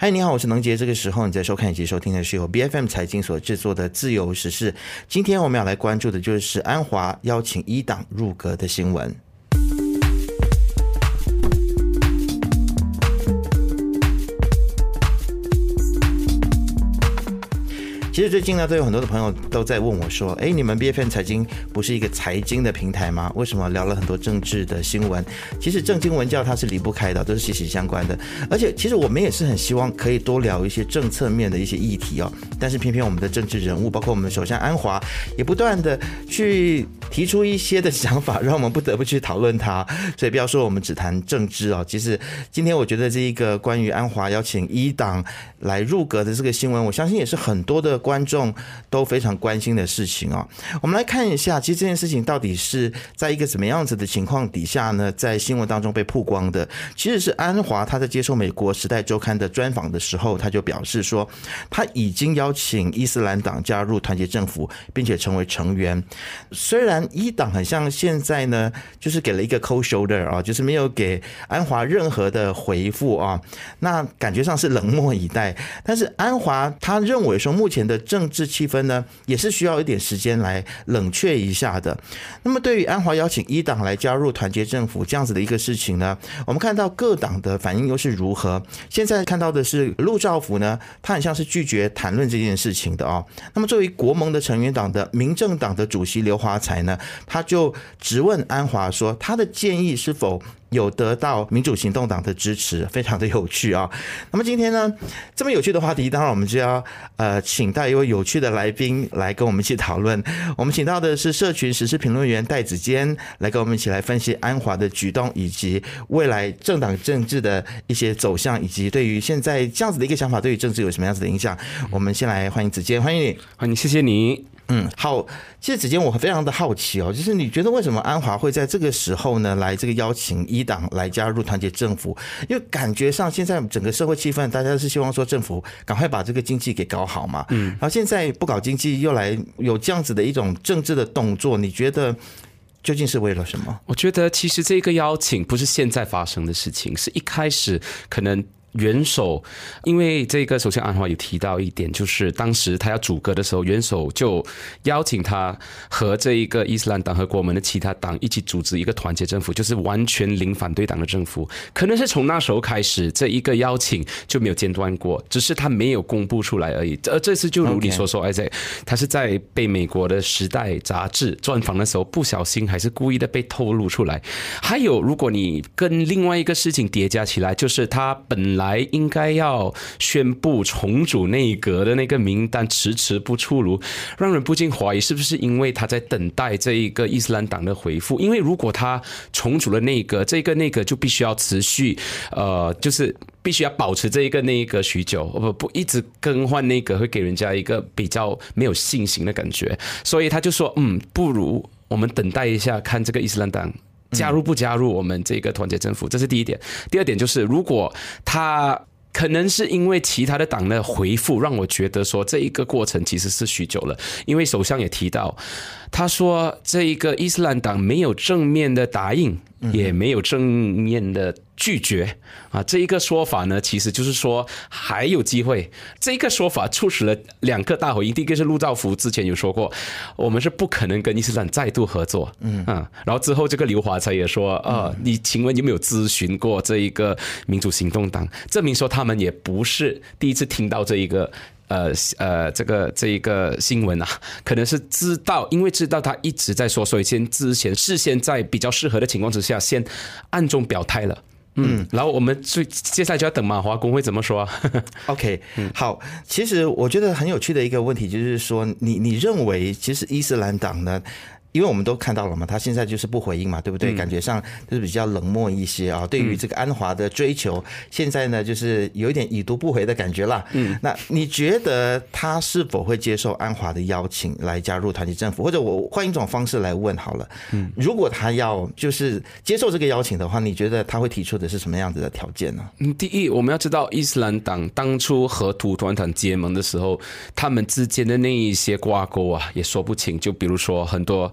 嗨，你好，我是能杰。这个时候你在收看以及收听的是由 B F M 财经所制作的《自由时事》。今天我们要来关注的就是安华邀请一党入阁的新闻。其实最近呢，都有很多的朋友都在问我说：“哎，你们 B F N 财经不是一个财经的平台吗？为什么聊了很多政治的新闻？其实政经文教它是离不开的，都是息息相关的。而且其实我们也是很希望可以多聊一些政策面的一些议题哦。但是偏偏我们的政治人物，包括我们的首相安华，也不断的去提出一些的想法，让我们不得不去讨论它。所以不要说我们只谈政治哦。其实今天我觉得这一个关于安华邀请一党来入阁的这个新闻，我相信也是很多的。观众都非常关心的事情啊，我们来看一下，其实这件事情到底是在一个什么样子的情况底下呢？在新闻当中被曝光的，其实是安华他在接受美国《时代周刊》的专访的时候，他就表示说，他已经邀请伊斯兰党加入团结政府，并且成为成员。虽然一党很像现在呢，就是给了一个 cold shoulder 啊，就是没有给安华任何的回复啊，那感觉上是冷漠以待。但是安华他认为说，目前的政治气氛呢，也是需要一点时间来冷却一下的。那么，对于安华邀请一党来加入团结政府这样子的一个事情呢，我们看到各党的反应又是如何？现在看到的是陆兆福呢，他很像是拒绝谈论这件事情的哦。那么，作为国盟的成员党的民政党的主席刘华才呢，他就直问安华说，他的建议是否？有得到民主行动党的支持，非常的有趣啊。那么今天呢，这么有趣的话题，当然我们就要呃，请到一位有趣的来宾来跟我们一起讨论。我们请到的是社群时事评论员戴子坚，来跟我们一起来分析安华的举动，以及未来政党政治的一些走向，以及对于现在这样子的一个想法，对于政治有什么样子的影响。我们先来欢迎子坚，欢迎你，欢迎，谢谢你。嗯，好。其实子坚，我非常的好奇哦，就是你觉得为什么安华会在这个时候呢，来这个邀请一党来加入团结政府？因为感觉上现在整个社会气氛，大家是希望说政府赶快把这个经济给搞好嘛。嗯。然后现在不搞经济，又来有这样子的一种政治的动作，你觉得究竟是为了什么？我觉得其实这个邀请不是现在发生的事情，是一开始可能。元首，因为这个首相安华有提到一点，就是当时他要组阁的时候，元首就邀请他和这一个伊斯兰党和国门的其他党一起组织一个团结政府，就是完全零反对党的政府。可能是从那时候开始，这一个邀请就没有间断过，只是他没有公布出来而已。而这次就如你所说，而且他是在被美国的《时代》杂志专访的时候不小心还是故意的被透露出来。还有，如果你跟另外一个事情叠加起来，就是他本来还应该要宣布重组内阁的那个名单迟迟不出炉，让人不禁怀疑是不是因为他在等待这一个伊斯兰党的回复？因为如果他重组了内阁，这个内阁就必须要持续，呃，就是必须要保持这一个内阁许久，不不一直更换内阁，会给人家一个比较没有信心的感觉。所以他就说，嗯，不如我们等待一下，看这个伊斯兰党。加入不加入我们这个团结政府，这是第一点。第二点就是，如果他可能是因为其他的党的回复，让我觉得说这一个过程其实是许久了。因为首相也提到，他说这一个伊斯兰党没有正面的答应。也没有正面的拒绝。啊，这一个说法呢，其实就是说还有机会。这一个说法促使了两个大回应，第一个是陆兆福之前有说过，我们是不可能跟伊斯兰再度合作，嗯。啊，然后之后这个刘华才也说，啊，你请问有没有咨询过这一个民主行动党，证明说他们也不是第一次听到这一个。呃呃，这个这一个新闻啊，可能是知道，因为知道他一直在说，所以先之前事先在比较适合的情况之下，先暗中表态了。嗯，然后我们最接下来就要等马华工会怎么说。OK，好，其实我觉得很有趣的一个问题就是说，你你认为其实伊斯兰党呢？因为我们都看到了嘛，他现在就是不回应嘛，对不对？感觉上就是比较冷漠一些啊。对于这个安华的追求，现在呢就是有一点已读不回的感觉了。嗯，那你觉得他是否会接受安华的邀请来加入团结政府？或者我换一种方式来问好了，嗯，如果他要就是接受这个邀请的话，你觉得他会提出的是什么样子的条件呢？嗯，第一，我们要知道伊斯兰党当初和土团团结盟的时候，他们之间的那一些挂钩啊，也说不清。就比如说很多。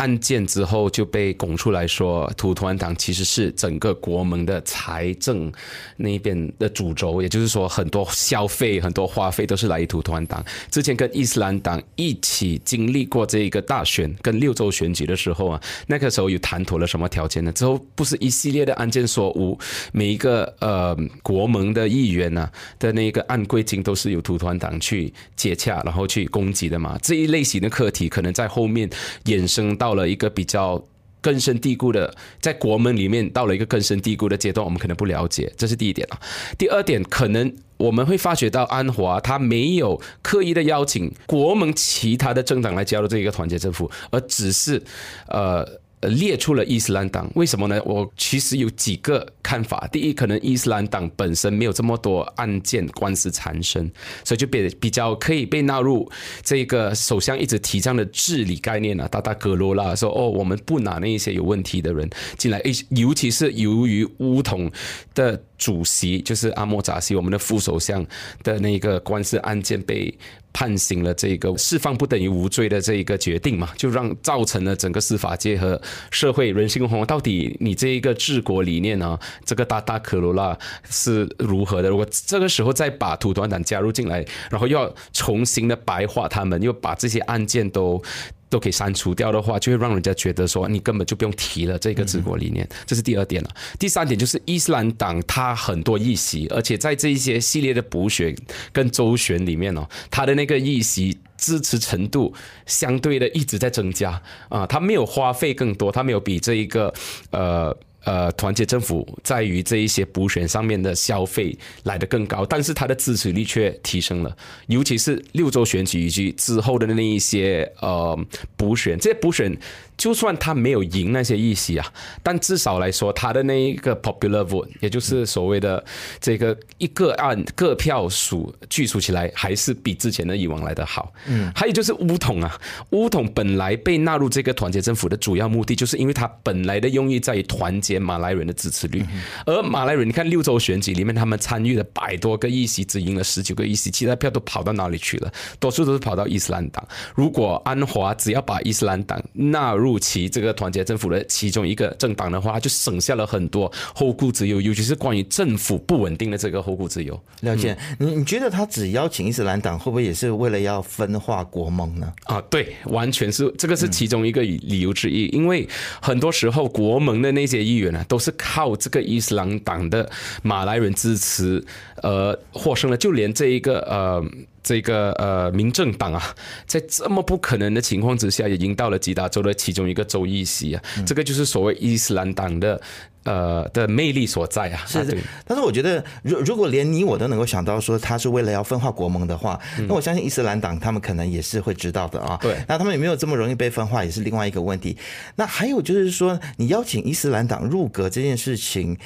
案件之后就被拱出来说，土团党其实是整个国盟的财政那边的主轴，也就是说，很多消费、很多花费都是来于土团党。之前跟伊斯兰党一起经历过这一个大选跟六州选举的时候啊，那个时候有谈妥了什么条件呢？之后不是一系列的案件说，无每一个呃国盟的议员呢的那个按规金都是由土团党去接洽，然后去攻击的嘛。这一类型的课题可能在后面衍生到到了一个比较。根深蒂固的，在国门里面到了一个根深蒂固的阶段，我们可能不了解，这是第一点啊。第二点，可能我们会发觉到安华他没有刻意的邀请国盟其他的政党来加入这一个团结政府，而只是呃。呃，列出了伊斯兰党，为什么呢？我其实有几个看法。第一，可能伊斯兰党本身没有这么多案件官司缠身，所以就比比较可以被纳入这个首相一直提倡的治理概念啊。达达格罗拉说：“哦，我们不拿那一些有问题的人进来，尤其是由于乌统的主席就是阿莫扎西，我们的副首相的那个官司案件被。”判刑了这个释放不等于无罪的这一个决定嘛，就让造成了整个司法界和社会人心惶惶。到底你这一个治国理念呢？这个大大可罗拉是如何的？如果这个时候再把土团党加入进来，然后又要重新的白化他们，又把这些案件都。都可以删除掉的话，就会让人家觉得说你根本就不用提了这个治国理念，这是第二点了。第三点就是伊斯兰党它很多议席，而且在这一些系列的补选跟周旋里面哦，它的那个议席支持程度相对的一直在增加啊，他没有花费更多，他没有比这一个呃。呃，团结政府在于这一些补选上面的消费来得更高，但是它的支持率却提升了，尤其是六州选举以及之后的那一些呃补选，这些补选。就算他没有赢那些议席啊，但至少来说，他的那一个 popular vote，也就是所谓的这个一个按各票数聚数起来，还是比之前的以往来的好。嗯，还有就是乌统啊，乌统本来被纳入这个团结政府的主要目的，就是因为他本来的用意在于团结些马来人的支持率。而马来人，你看六州选举里面，他们参与了百多个议席，只赢了十九个议席，其他票都跑到哪里去了？多数都是跑到伊斯兰党。如果安华只要把伊斯兰党纳入入其这个团结政府的其中一个政党的话，就省下了很多后顾之忧，尤其是关于政府不稳定的这个后顾之忧。了解，你你觉得他只邀请伊斯兰党，会不会也是为了要分化国盟呢？啊，对，完全是这个是其中一个理由之一。因为很多时候国盟的那些议都是靠这个伊斯兰党的马来人支持而获胜了，就连这一个呃。这个呃，民政党啊，在这么不可能的情况之下，也赢到了吉达州的其中一个州议席啊。这个就是所谓伊斯兰党的呃的魅力所在啊。是的，但是我觉得，如如果连你我都能够想到说他是为了要分化国盟的话，那我相信伊斯兰党他们可能也是会知道的啊。对，那他们有没有这么容易被分化，也是另外一个问题。那还有就是说，你邀请伊斯兰党入阁这件事情。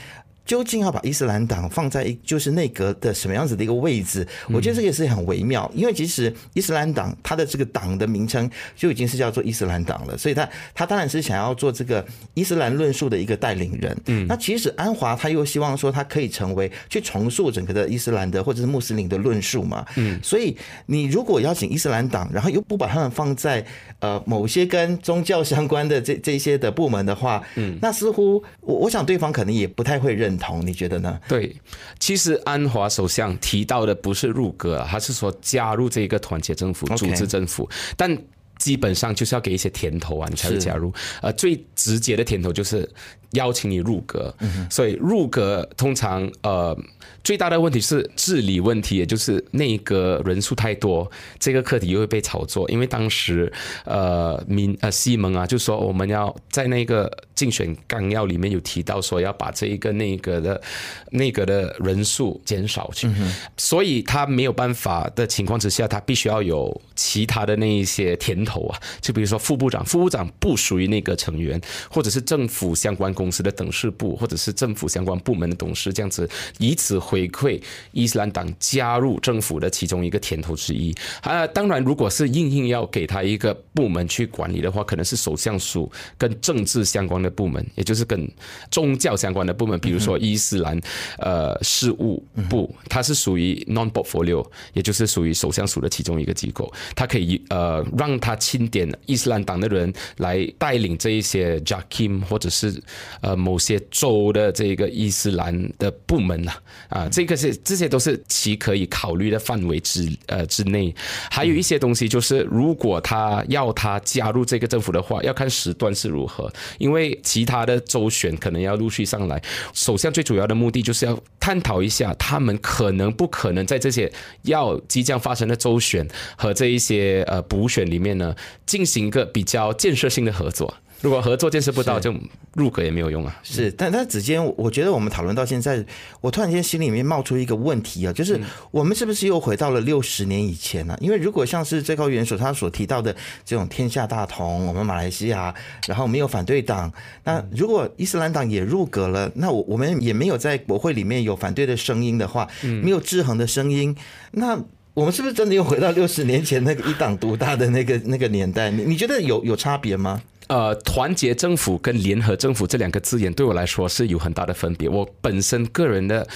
究竟要把伊斯兰党放在一就是内阁的什么样子的一个位置？我觉得这个也是很微妙，因为其实伊斯兰党它的这个党的名称就已经是叫做伊斯兰党了，所以他他当然是想要做这个伊斯兰论述的一个带领人。嗯，那其实安华他又希望说他可以成为去重塑整个的伊斯兰的或者是穆斯林的论述嘛。嗯，所以你如果邀请伊斯兰党，然后又不把他们放在呃某些跟宗教相关的这这些的部门的话，嗯，那似乎我我想对方可能也不太会认。同你觉得呢？对，其实安华首相提到的不是入阁，他是说加入这个团结政府、组织政府，但基本上就是要给一些甜头啊，你才会加入。呃，最直接的甜头就是邀请你入阁，所以入阁通常呃。最大的问题是治理问题，也就是内阁人数太多，这个课题又会被炒作。因为当时，呃，民呃西蒙啊，就说我们要在那个竞选纲要里面有提到说要把这一个内阁的内阁的人数减少去，所以他没有办法的情况之下，他必须要有其他的那一些甜头啊，就比如说副部长，副部长不属于内阁成员，或者是政府相关公司的董事部，或者是政府相关部门的董事，这样子以此。回馈伊斯兰党加入政府的其中一个甜头之一啊，当然，如果是硬硬要给他一个部门去管理的话，可能是首相署跟政治相关的部门，也就是跟宗教相关的部门，比如说伊斯兰呃事务部，它是属于 non portfolio，也就是属于首相署的其中一个机构，它可以呃让他钦点伊斯兰党的人来带领这一些 Jakim 或者是呃某些州的这个伊斯兰的部门呐啊，这个是这些都是其可以考虑的范围之呃之内。还有一些东西就是，如果他要他加入这个政府的话，要看时段是如何，因为其他的州选可能要陆续上来。首相最主要的目的就是要探讨一下，他们可能不可能在这些要即将发生的州选和这一些呃补选里面呢，进行一个比较建设性的合作。如果合作建设不到，就入阁也没有用啊。是，但但子坚，我觉得我们讨论到现在，我突然间心里面冒出一个问题啊，就是我们是不是又回到了六十年以前呢？因为如果像是最高元首他所提到的这种天下大同，我们马来西亚，然后没有反对党，那如果伊斯兰党也入阁了，那我我们也没有在国会里面有反对的声音的话，没有制衡的声音，那我们是不是真的又回到六十年前那个一党独大的那个那个年代？你你觉得有有差别吗？呃，团结政府跟联合政府这两个字眼对我来说是有很大的分别。我本身个人的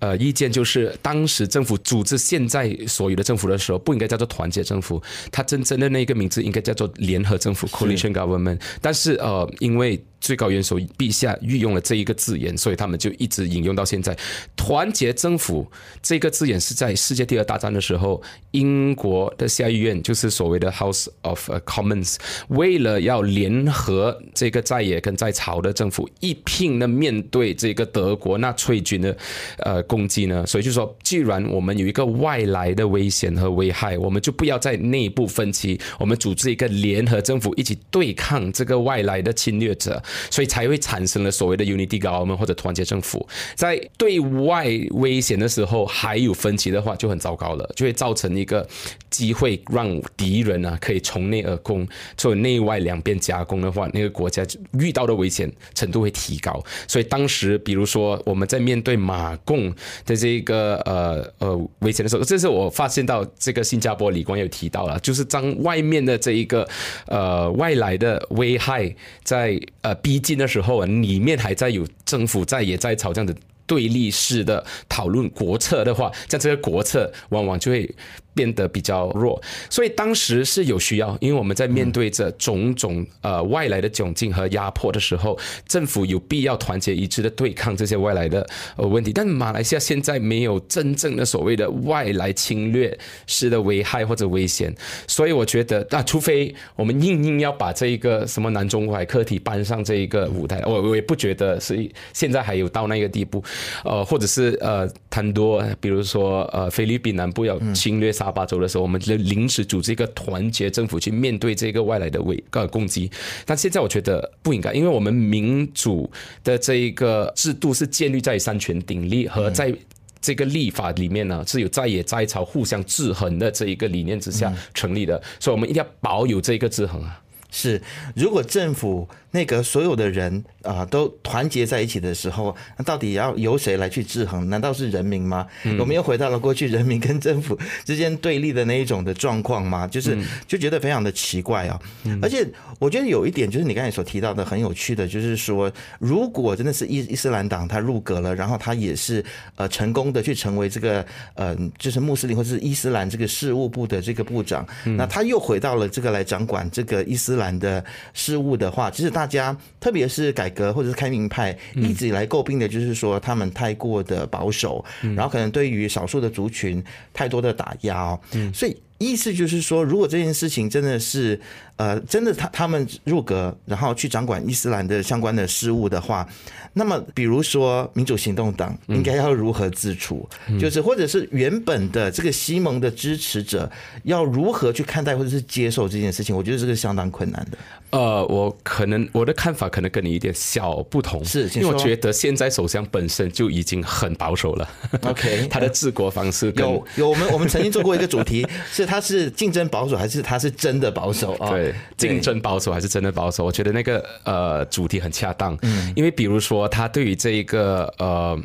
呃意见就是，当时政府组织现在所有的政府的时候，不应该叫做团结政府，它真正的那个名字应该叫做联合政府 （coalition government）。但是呃，因为最高元首陛下御用了这一个字眼，所以他们就一直引用到现在。团结政府这个字眼是在世界第二大战的时候，英国的下议院就是所谓的 House of Commons，为了要联合这个在野跟在朝的政府一拼的面对这个德国纳粹军的呃攻击呢，所以就说，既然我们有一个外来的危险和危害，我们就不要在内部分歧，我们组织一个联合政府一起对抗这个外来的侵略者。所以才会产生了所谓的 unity government 或者团结政府，在对外危险的时候还有分歧的话，就很糟糕了，就会造成一个机会让敌人啊可以从内而攻，做内外两边夹攻的话，那个国家遇到的危险程度会提高。所以当时，比如说我们在面对马共的这个呃呃危险的时候，这是我发现到这个新加坡李光有提到了，就是当外面的这一个呃外来的危害在呃。逼近的时候，里面还在有政府在也在吵这样的对立式的讨论国策的话，像这个国策往往就会。变得比较弱，所以当时是有需要，因为我们在面对着种种呃外来的窘境和压迫的时候，政府有必要团结一致的对抗这些外来的呃问题。但马来西亚现在没有真正的所谓的外来侵略式的危害或者危险，所以我觉得那除非我们硬硬要把这一个什么南中海课题搬上这一个舞台，我我也不觉得是现在还有到那个地步，呃，或者是呃贪多，比如说呃菲律宾南部要侵略沙巴州的时候，我们就临时组织一个团结政府去面对这个外来的威呃攻击。但现在我觉得不应该，因为我们民主的这一个制度是建立在三权鼎立和在这个立法里面呢是有在野在朝互相制衡的这一个理念之下成立的，所以我们一定要保有这个制衡啊。是，如果政府。那个所有的人啊都团结在一起的时候，那到底要由谁来去制衡？难道是人民吗？我们又回到了过去人民跟政府之间对立的那一种的状况吗？就是就觉得非常的奇怪啊！而且我觉得有一点就是你刚才所提到的很有趣的，就是说如果真的是伊伊斯兰党他入阁了，然后他也是呃成功的去成为这个呃就是穆斯林或者是伊斯兰这个事务部的这个部长，那他又回到了这个来掌管这个伊斯兰的事务的话，其实大。家，特别是改革或者是开明派，一直以来诟病的就是说他们太过的保守，然后可能对于少数的族群太多的打压哦。嗯，所以意思就是说，如果这件事情真的是。呃，真的，他他们入阁，然后去掌管伊斯兰的相关的事务的话，那么比如说民主行动党应该要如何自处？就是或者是原本的这个西蒙的支持者要如何去看待或者是接受这件事情？我觉得这个相当困难的。呃，我可能我的看法可能跟你一点小不同，是因为我觉得现在首相本身就已经很保守了。OK，他的治国方式有有我们我们曾经做过一个主题，是他是竞争保守还是他是真的保守 啊？对。竞争保守还是真的保守？我觉得那个呃主题很恰当，嗯，因为比如说他对于这一个呃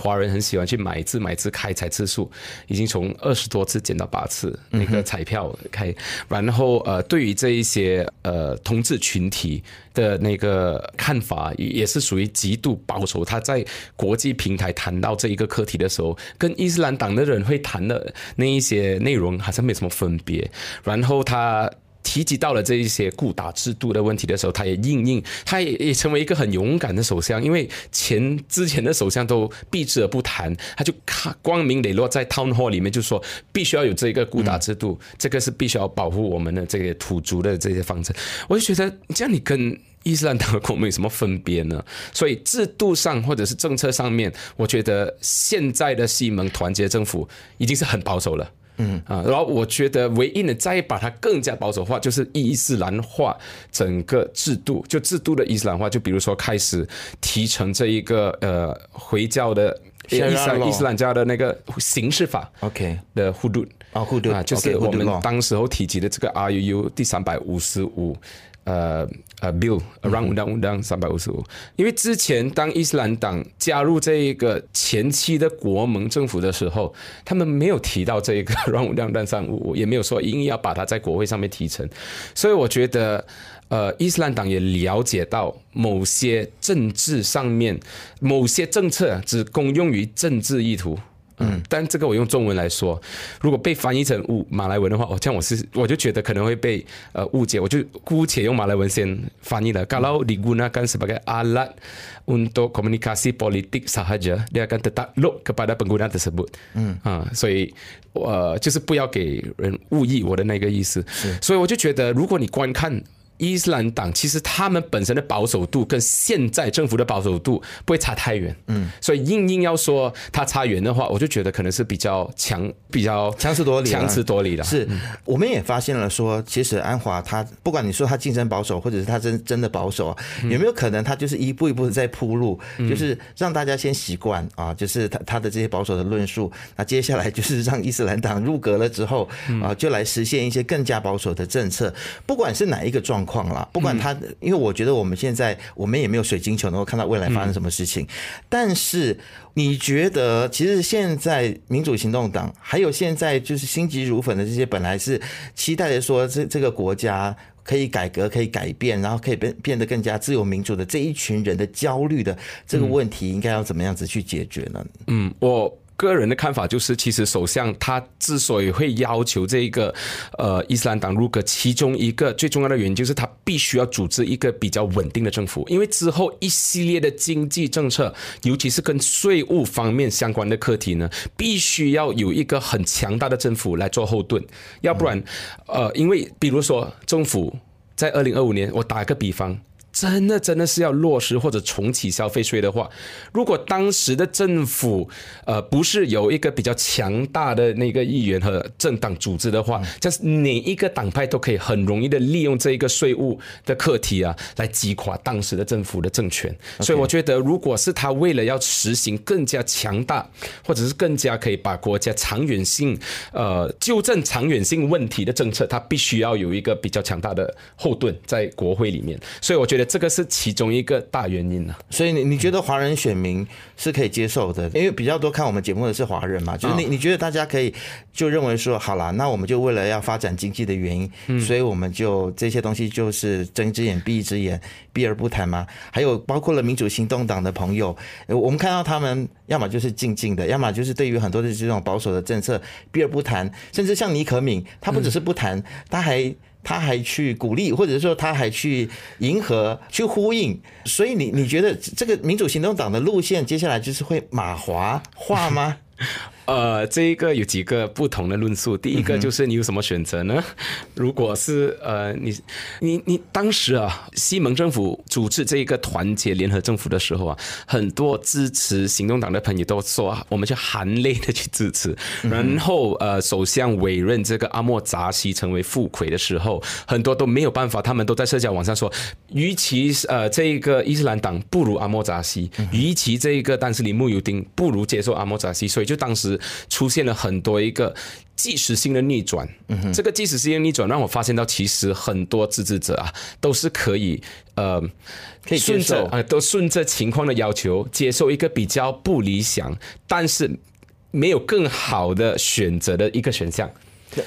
华人很喜欢去买字买字开彩次数，已经从二十多次减到八次，那个彩票开，然后呃对于这一些呃同志群体的那个看法也是属于极度保守。他在国际平台谈到这一个课题的时候，跟伊斯兰党的人会谈的那一些内容好像没什么分别，然后他。提及到了这一些固打制度的问题的时候，他也应应，他也也成为一个很勇敢的首相，因为前之前的首相都避之而不谈，他就光明磊落在 town hall 里面就说必须要有这个固打制度，这个是必须要保护我们的这个土族的这些方针。我就觉得这样你跟伊斯兰党和我们有什么分别呢？所以制度上或者是政策上面，我觉得现在的西蒙团结政府已经是很保守了。嗯。啊，然后我觉得唯一的再把它更加保守化，就是伊斯兰化整个制度，就制度的伊斯兰化，就比如说开始提成这一个呃回教的伊斯兰伊斯兰教的那个刑事法，OK。的互盾啊互盾啊，就是我们当时候提及的这个 RUU 第三百五十五。呃呃，bill around down down 三百五十五，因为之前当伊斯兰党加入这一个前期的国盟政府的时候，他们没有提到这一个 around down down 三五五，也没有说硬要把它在国会上面提成，所以我觉得，呃，伊斯兰党也了解到某些政治上面某些政策只公用于政治意图。嗯，但这个我用中文来说，如果被翻译成乌马来文的话，哦，这样我是我就觉得可能会被呃误解，我就姑且用马来文先翻译了。Kalau digunakan sebagai alat untuk komunikasi politik sahaja, dia akan tetap look kepada pengguna tersebut。嗯啊，所以呃，就是不要给人误译我的那个意思。所以我就觉得，如果你观看。伊斯兰党其实他们本身的保守度跟现在政府的保守度不会差太远，嗯，所以硬硬要说它差远的话，我就觉得可能是比较强、比较强词夺理、强词夺理的。是，我们也发现了说，其实安华他不管你说他竞争保守，或者是他真真的保守，有没有可能他就是一步一步的在铺路，就是让大家先习惯啊，就是他他的这些保守的论述，那接下来就是让伊斯兰党入阁了之后啊，就来实现一些更加保守的政策，不管是哪一个状。况了，不管他，因为我觉得我们现在我们也没有水晶球能够看到未来发生什么事情。但是你觉得，其实现在民主行动党还有现在就是心急如焚的这些，本来是期待着说这这个国家可以改革、可以改变，然后可以变变得更加自由民主的这一群人的焦虑的这个问题，应该要怎么样子去解决呢？嗯，我。个人的看法就是，其实首相他之所以会要求这个呃伊斯兰党入阁，其中一个最重要的原因就是他必须要组织一个比较稳定的政府，因为之后一系列的经济政策，尤其是跟税务方面相关的课题呢，必须要有一个很强大的政府来做后盾，要不然，呃，因为比如说政府在二零二五年，我打一个比方。真的真的是要落实或者重启消费税的话，如果当时的政府呃不是有一个比较强大的那个议员和政党组织的话，就是哪一个党派都可以很容易的利用这一个税务的课题啊，来击垮当时的政府的政权。所以我觉得，如果是他为了要实行更加强大，或者是更加可以把国家长远性呃纠正长远性问题的政策，他必须要有一个比较强大的后盾在国会里面。所以我觉得。这个是其中一个大原因呢，所以你你觉得华人选民是可以接受的，因为比较多看我们节目的是华人嘛，就是你你觉得大家可以就认为说，好了，那我们就为了要发展经济的原因，所以我们就这些东西就是睁一只眼闭一只眼，避而不谈嘛？还有包括了民主行动党的朋友，我们看到他们要么就是静静的，要么就是对于很多的这种保守的政策避而不谈，甚至像尼可敏，他不只是不谈，他还。他还去鼓励，或者说他还去迎合、去呼应，所以你你觉得这个民主行动党的路线接下来就是会马华化吗？呃，这一个有几个不同的论述。第一个就是你有什么选择呢？如果是呃，你你你当时啊，西蒙政府组织这一个团结联合政府的时候啊，很多支持行动党的朋友都说，我们就含泪的去支持。然后呃，首相委任这个阿莫扎西成为副魁的时候，很多都没有办法，他们都在社交网上说，与其呃这一个伊斯兰党不如阿莫扎西，与其这一个但是里穆尤丁不如接受阿莫扎西，所以就当时。出现了很多一个即时性的逆转，这个即时性的逆转让我发现到，其实很多支持者啊都是可以呃可以顺着啊都顺着情况的要求接受一个比较不理想，但是没有更好的选择的一个选项，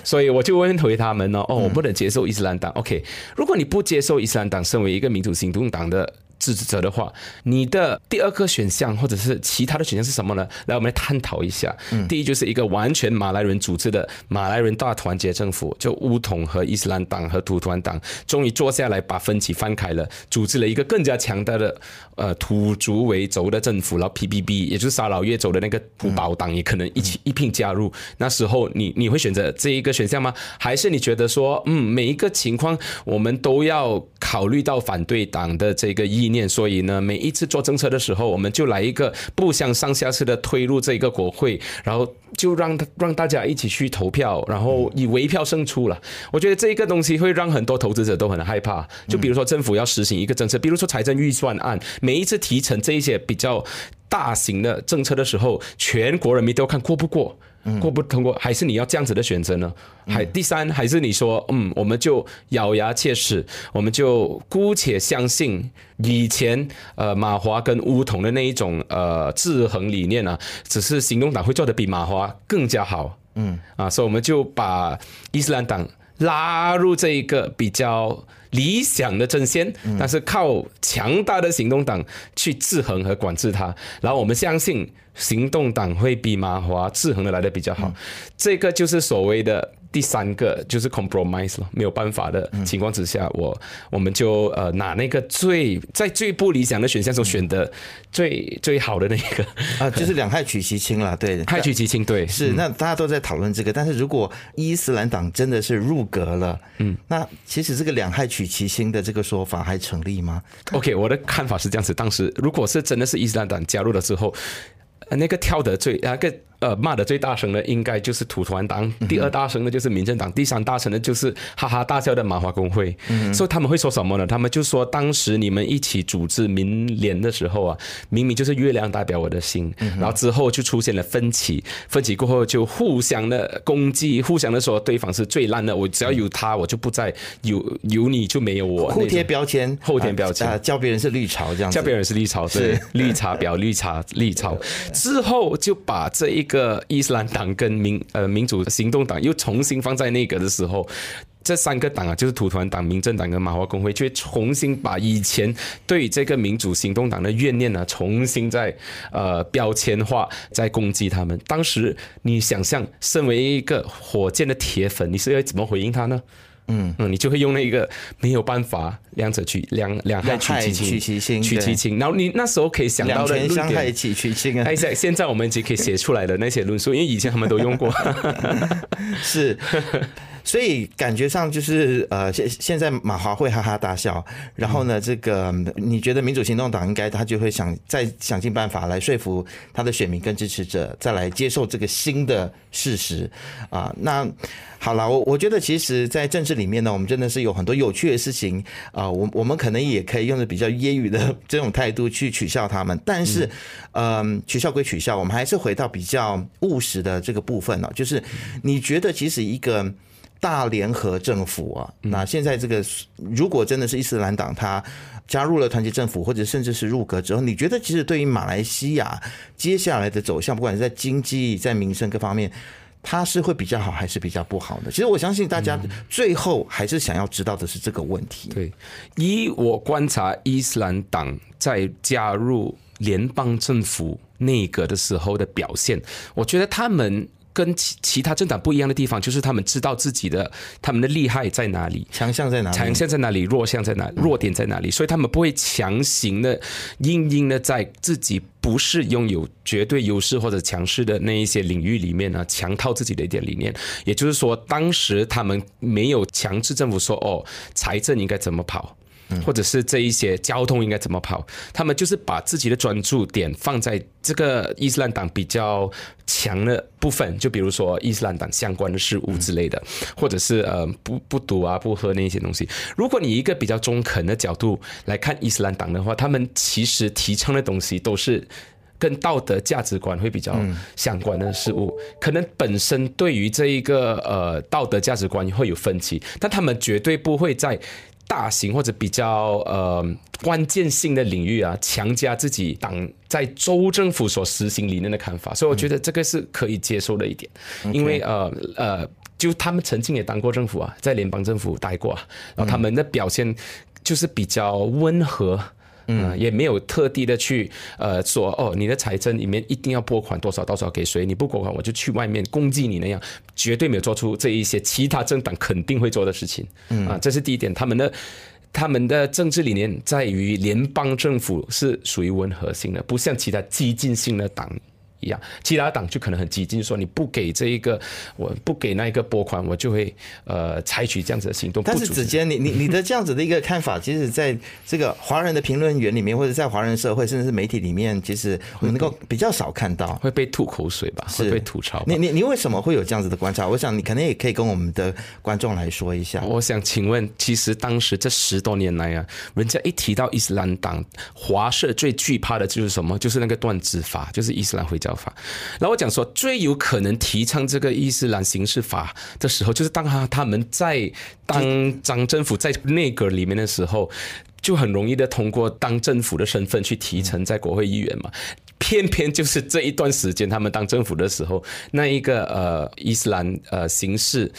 所以我就问回他们呢，哦，我不能接受伊斯兰党，OK，如果你不接受伊斯兰党身为一个民主行动党的。支持者的话，你的第二个选项或者是其他的选项是什么呢？来，我们来探讨一下。第一就是一个完全马来人组织的马来人大团结政府，就巫统和伊斯兰党和土团党终于坐下来把分歧翻开了，组织了一个更加强大的呃土族为轴的政府。然后 PBB 也就是沙老越轴的那个土保党也可能一起一并加入。那时候你你会选择这一个选项吗？还是你觉得说嗯每一个情况我们都要考虑到反对党的这个意念，所以呢，每一次做政策的时候，我们就来一个不相上下次的推入这个国会，然后就让让大家一起去投票，然后以微票胜出了。我觉得这一个东西会让很多投资者都很害怕。就比如说政府要实行一个政策，比如说财政预算案，每一次提成这一些比较大型的政策的时候，全国人民都要看过不过。过不通过，还是你要这样子的选择呢？还第三，还是你说，嗯，我们就咬牙切齿，我们就姑且相信以前呃马华跟乌统的那一种呃制衡理念啊，只是行动党会做的比马华更加好，嗯。啊，所以我们就把伊斯兰党拉入这一个比较理想的阵线，但是靠强大的行动党去制衡和管制它，然后我们相信。行动党会比马华制衡的来的比较好，这个就是所谓的第三个，就是 compromise 了，没有办法的情况之下，我我们就呃拿那个最在最不理想的选项中选的最最好的那个啊，就是两害取其轻了，对，害取其轻，对，是那大家都在讨论这个，但是如果伊斯兰党真的是入阁了，嗯，那其实这个两害取其轻的这个说法还成立吗？OK，我的看法是这样子，当时如果是真的是伊斯兰党加入了之后。那个跳的最那个。呃，骂的最大声的应该就是土团党，第二大声的就是民政党，第三大声的就是哈哈大笑的马华工会。所以他们会说什么呢？他们就说，当时你们一起组织民联的时候啊，明明就是月亮代表我的心，然后之后就出现了分歧，分歧过后就互相的攻击，互相的说对方是最烂的，我只要有他，我就不再有有你就没有我。互贴标签，后贴标签，叫别人是绿潮这样，叫别人是绿潮，对，绿茶婊，绿茶绿潮，之后就把这一。个伊斯兰党跟民呃民主行动党又重新放在那个的时候，这三个党啊，就是土团党、民政党跟马华工会，却重新把以前对这个民主行动党的怨念呢，重新在呃标签化，在攻击他们。当时你想象，身为一个火箭的铁粉，你是要怎么回应他呢？嗯嗯，你就会用那个没有办法，两者取两两害取其轻，取其轻。然后你那时候可以想到的论点，取其轻啊。哎，现现在我们已经可以写出来的那些论述，因为以前他们都用过，是。所以感觉上就是呃，现现在马华会哈哈大笑，然后呢，这个你觉得民主行动党应该他就会想再想尽办法来说服他的选民跟支持者，再来接受这个新的事实啊。那好了，我我觉得其实，在政治里面呢，我们真的是有很多有趣的事情啊。我我们可能也可以用的比较揶揄的这种态度去取笑他们，但是嗯，取笑归取笑，我们还是回到比较务实的这个部分呢。就是你觉得，其实一个。大联合政府啊，那现在这个如果真的是伊斯兰党，他加入了团结政府，或者甚至是入阁之后，你觉得其实对于马来西亚接下来的走向，不管是在经济、在民生各方面，它是会比较好，还是比较不好的？其实我相信大家最后还是想要知道的是这个问题。对，以我观察伊斯兰党在加入联邦政府内阁的时候的表现，我觉得他们。跟其其他政党不一样的地方，就是他们知道自己的他们的厉害在哪里，强项在哪里，强项在哪里，弱项在哪，弱点在哪里，所以他们不会强行的、硬硬的在自己不是拥有绝对优势或者强势的那一些领域里面呢，强套自己的一点理念。也就是说，当时他们没有强制政府说哦，财政应该怎么跑。或者是这一些交通应该怎么跑？他们就是把自己的专注点放在这个伊斯兰党比较强的部分，就比如说伊斯兰党相关的事物之类的，或者是呃不不赌啊不喝那些东西。如果你一个比较中肯的角度来看伊斯兰党的话，他们其实提倡的东西都是跟道德价值观会比较相关的事物。可能本身对于这一个呃道德价值观会有分歧，但他们绝对不会在。大型或者比较呃关键性的领域啊，强加自己党在州政府所实行理念的看法，所以我觉得这个是可以接受的一点，因为呃呃，就他们曾经也当过政府啊，在联邦政府待过啊，然后他们的表现就是比较温和。嗯，也没有特地的去呃说哦，你的财政里面一定要拨款多少多少给谁，你不拨款我就去外面攻击你那样，绝对没有做出这一些其他政党肯定会做的事情。嗯啊，这是第一点，他们的他们的政治理念在于联邦政府是属于温和性的，不像其他激进性的党。一样，其他党就可能很激进，说你不给这一个，我不给那一个拨款，我就会呃采取这样子的行动。但是子坚，你你你的这样子的一个看法，其实在这个华人的评论员里面，或者在华人社会，甚至是媒体里面，其实我们能够比较少看到，会被吐口水吧，会被吐槽。你你你为什么会有这样子的观察？我想你肯定也可以跟我们的观众来说一下。我想请问，其实当时这十多年来啊，人家一提到伊斯兰党，华社最惧怕的就是什么？就是那个断指法，就是伊斯兰回教。法，然后我讲说，最有可能提倡这个伊斯兰刑事法的时候，就是当他他们在当张政府在内阁里面的时候，就很容易的通过当政府的身份去提成在国会议员嘛。偏偏就是这一段时间，他们当政府的时候，那一个呃伊斯兰呃形式，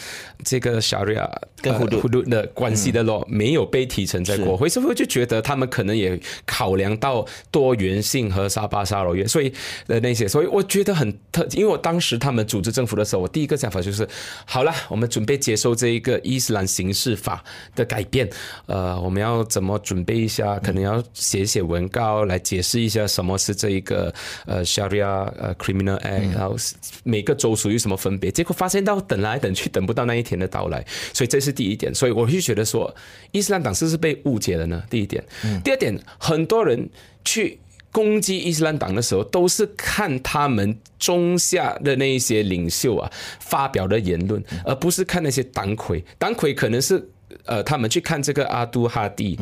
这个 Sharia 跟胡胡杜的关系的咯，没有被提成在国会，是不是就觉得他们可能也考量到多元性和沙巴沙罗约，所以的那些，所以我觉得很特，因为我当时他们组织政府的时候，我第一个想法就是，好了，我们准备接受这一个伊斯兰刑事法的改变，呃，我们要怎么准备一下？可能要写写文稿来解释一下什么是这一个。呃，Sharia 呃，Criminal Act，然后每个州属于什么分别？结果发现到等来等去，等不到那一天的到来，所以这是第一点。所以我就觉得说，伊斯兰党是不是被误解了呢？第一点，第二点，很多人去攻击伊斯兰党的时候，都是看他们中下的那一些领袖啊发表的言论，而不是看那些党魁。党魁可能是。呃，他们去看这个阿杜哈蒂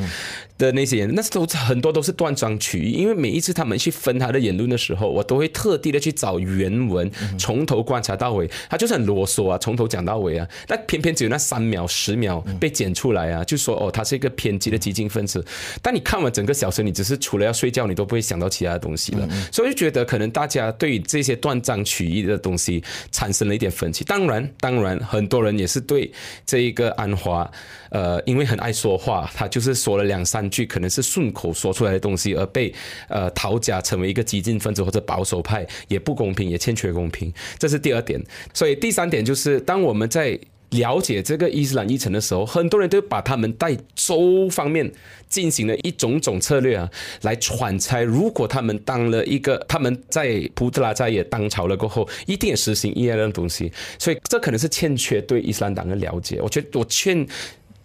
的那些言论，那都很多都是断章取义。因为每一次他们去分他的言论的时候，我都会特地的去找原文，从头观察到尾。他就是很啰嗦啊，从头讲到尾啊。但偏偏只有那三秒、十秒被剪出来啊，就说哦，他是一个偏激的激进分子。但你看完整个小说，你只是除了要睡觉，你都不会想到其他的东西了。所以就觉得可能大家对于这些断章取义的东西产生了一点分歧。当然，当然，很多人也是对这一个安华。呃，因为很爱说话，他就是说了两三句，可能是顺口说出来的东西，而被呃讨假成为一个激进分子或者保守派，也不公平，也欠缺公平。这是第二点。所以第三点就是，当我们在了解这个伊斯兰议程的时候，很多人都把他们在州方面进行了一种种策略啊，来揣猜，如果他们当了一个，他们在普特拉在也当朝了过后，一定也实行一样的东西。所以这可能是欠缺对伊斯兰党的了解。我觉得我劝。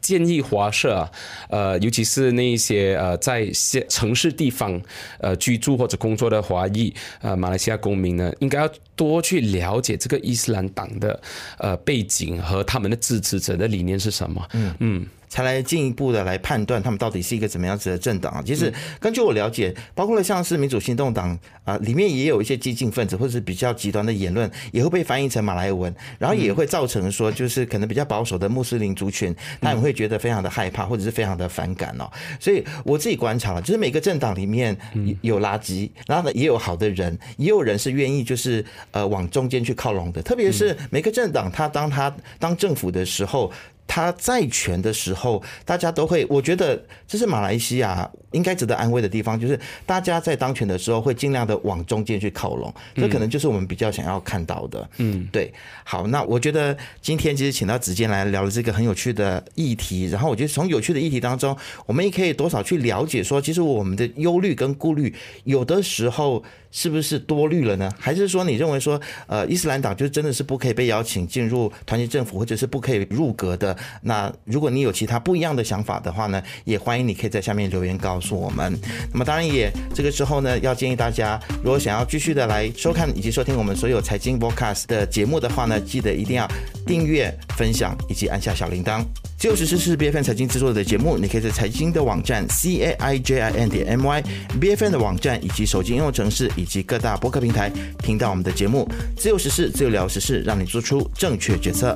建议华社啊，呃，尤其是那一些呃在县城市地方呃居住或者工作的华裔呃马来西亚公民呢，应该要多去了解这个伊斯兰党的呃背景和他们的支持者的理念是什么。嗯嗯。才来进一步的来判断他们到底是一个怎么样子的政党啊？其实根据我了解，包括了像是民主行动党啊，里面也有一些激进分子或者是比较极端的言论，也会被翻译成马来文，然后也会造成说，就是可能比较保守的穆斯林族群，他们会觉得非常的害怕或者是非常的反感哦。所以我自己观察了，就是每个政党里面有垃圾，然后呢也有好的人，也有人是愿意就是呃往中间去靠拢的。特别是每个政党，他当他当政府的时候。他在权的时候，大家都会，我觉得这是马来西亚应该值得安慰的地方，就是大家在当权的时候会尽量的往中间去靠拢，这可能就是我们比较想要看到的。嗯，对。好，那我觉得今天其实请到子健来聊了这个很有趣的议题，然后我觉得从有趣的议题当中，我们也可以多少去了解说，其实我们的忧虑跟顾虑，有的时候。是不是多虑了呢？还是说你认为说，呃，伊斯兰党就真的是不可以被邀请进入团结政府，或者是不可以入阁的？那如果你有其他不一样的想法的话呢，也欢迎你可以在下面留言告诉我们。那么当然也这个时候呢，要建议大家，如果想要继续的来收看以及收听我们所有财经 VOCAS 的节目的话呢，记得一定要订阅、分享以及按下小铃铛。自由时事是 B F N 财经制作的节目，你可以在财经的网站 C A I J I N 点 M Y，B F N 的网站以及手机应用程式以及各大播客平台听到我们的节目。自由时事，自由聊时事，让你做出正确决策。